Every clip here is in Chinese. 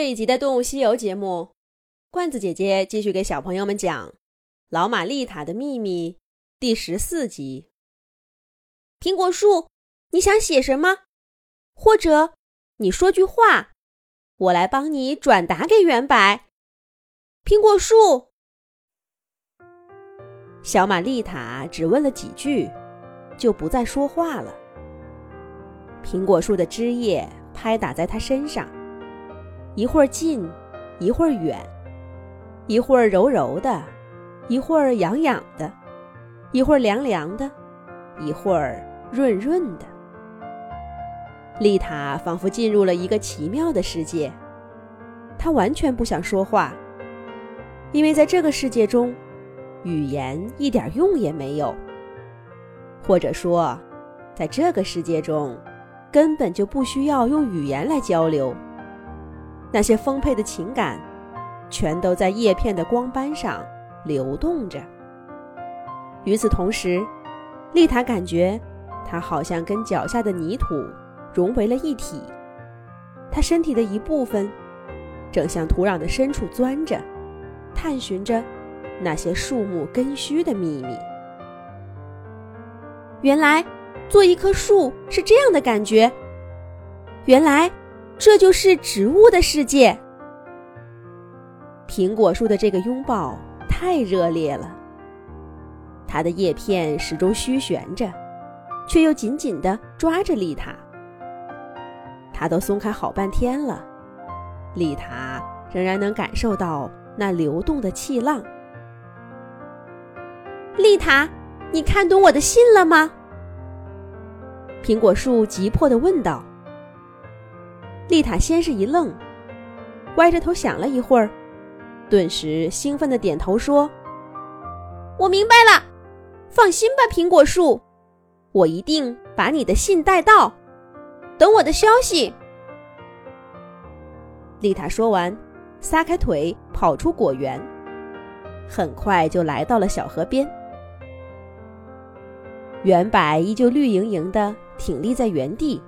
这一集的《动物西游》节目，罐子姐姐继续给小朋友们讲《老马丽塔的秘密》第十四集。苹果树，你想写什么？或者你说句话，我来帮你转达给圆白。苹果树，小玛丽塔只问了几句，就不再说话了。苹果树的枝叶拍打在她身上。一会儿近，一会儿远，一会儿柔柔的，一会儿痒痒的，一会儿凉凉的，一会儿润润的。丽塔仿佛进入了一个奇妙的世界，她完全不想说话，因为在这个世界中，语言一点用也没有。或者说，在这个世界中，根本就不需要用语言来交流。那些丰沛的情感，全都在叶片的光斑上流动着。与此同时，丽塔感觉，她好像跟脚下的泥土融为了一体。她身体的一部分，正向土壤的深处钻着，探寻着那些树木根须的秘密。原来，做一棵树是这样的感觉。原来。这就是植物的世界。苹果树的这个拥抱太热烈了，它的叶片始终虚悬着，却又紧紧地抓着丽塔。它都松开好半天了，丽塔仍然能感受到那流动的气浪。丽塔，你看懂我的信了吗？苹果树急迫地问道。丽塔先是一愣，歪着头想了一会儿，顿时兴奋地点头说：“我明白了，放心吧，苹果树，我一定把你的信带到，等我的消息。”丽塔说完，撒开腿跑出果园，很快就来到了小河边。原柏依旧绿莹莹的挺立在原地。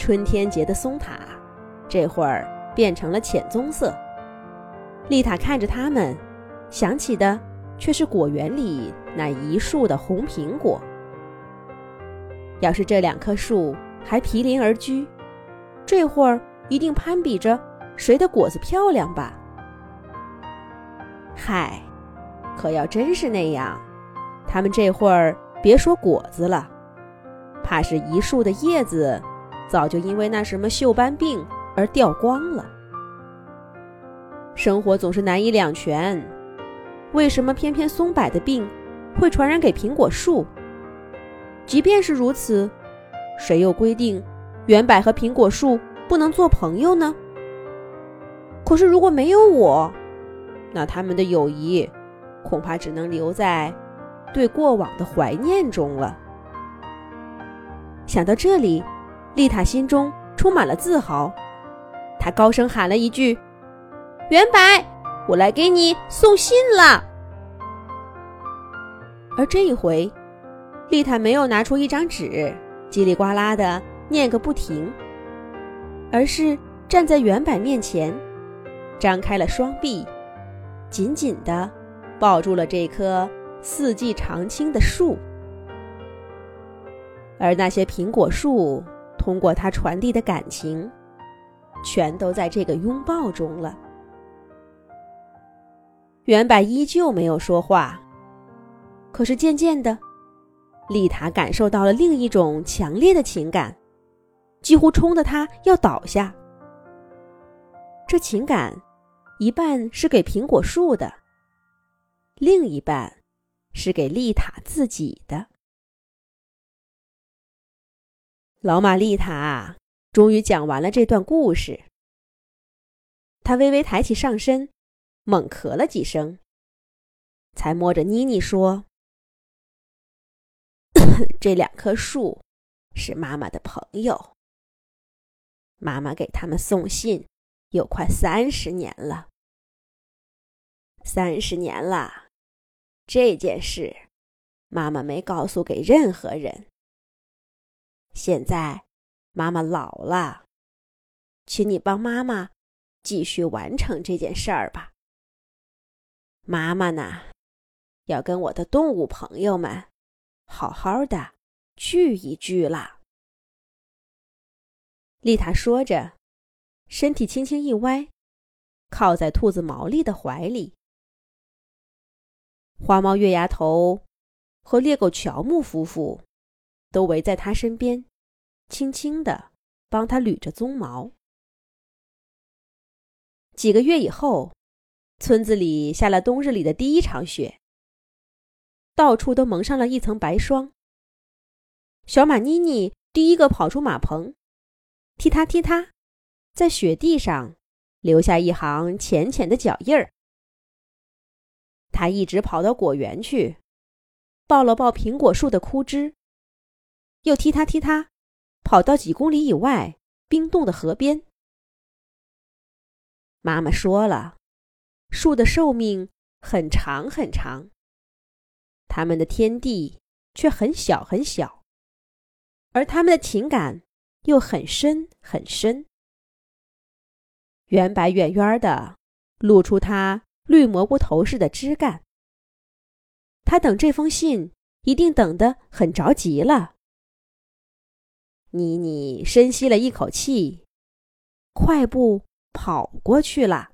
春天结的松塔，这会儿变成了浅棕色。丽塔看着它们，想起的却是果园里那一树的红苹果。要是这两棵树还毗邻而居，这会儿一定攀比着谁的果子漂亮吧？嗨，可要真是那样，它们这会儿别说果子了，怕是一树的叶子。早就因为那什么锈斑病而掉光了。生活总是难以两全，为什么偏偏松柏的病会传染给苹果树？即便是如此，谁又规定原柏和苹果树不能做朋友呢？可是如果没有我，那他们的友谊恐怕只能留在对过往的怀念中了。想到这里。丽塔心中充满了自豪，她高声喊了一句：“圆柏，我来给你送信了。”而这一回，丽塔没有拿出一张纸，叽里呱啦的念个不停，而是站在圆柏面前，张开了双臂，紧紧的抱住了这棵四季常青的树，而那些苹果树。通过他传递的感情，全都在这个拥抱中了。原柏依旧没有说话，可是渐渐的，丽塔感受到了另一种强烈的情感，几乎冲得他要倒下。这情感，一半是给苹果树的，另一半是给丽塔自己的。老玛丽塔终于讲完了这段故事。他微微抬起上身，猛咳了几声，才摸着妮妮说：“ 这两棵树是妈妈的朋友。妈妈给他们送信有快三十年了，三十年了。这件事，妈妈没告诉给任何人。”现在，妈妈老了，请你帮妈妈继续完成这件事儿吧。妈妈呢，要跟我的动物朋友们好好的聚一聚了。丽塔说着，身体轻轻一歪，靠在兔子毛利的怀里。花猫月牙头和猎狗乔木夫妇都围在他身边，轻轻的帮他捋着鬃毛。几个月以后，村子里下了冬日里的第一场雪，到处都蒙上了一层白霜。小马妮妮第一个跑出马棚，踢踏踢踏，在雪地上留下一行浅浅的脚印儿。他一直跑到果园去，抱了抱苹果树的枯枝，又踢他踢他，跑到几公里以外冰冻的河边。妈妈说了，树的寿命很长很长，它们的天地却很小很小，而他们的情感又很深很深。圆白远远的，露出它。绿蘑菇头似的枝干。他等这封信，一定等得很着急了。妮妮深吸了一口气，快步跑过去了。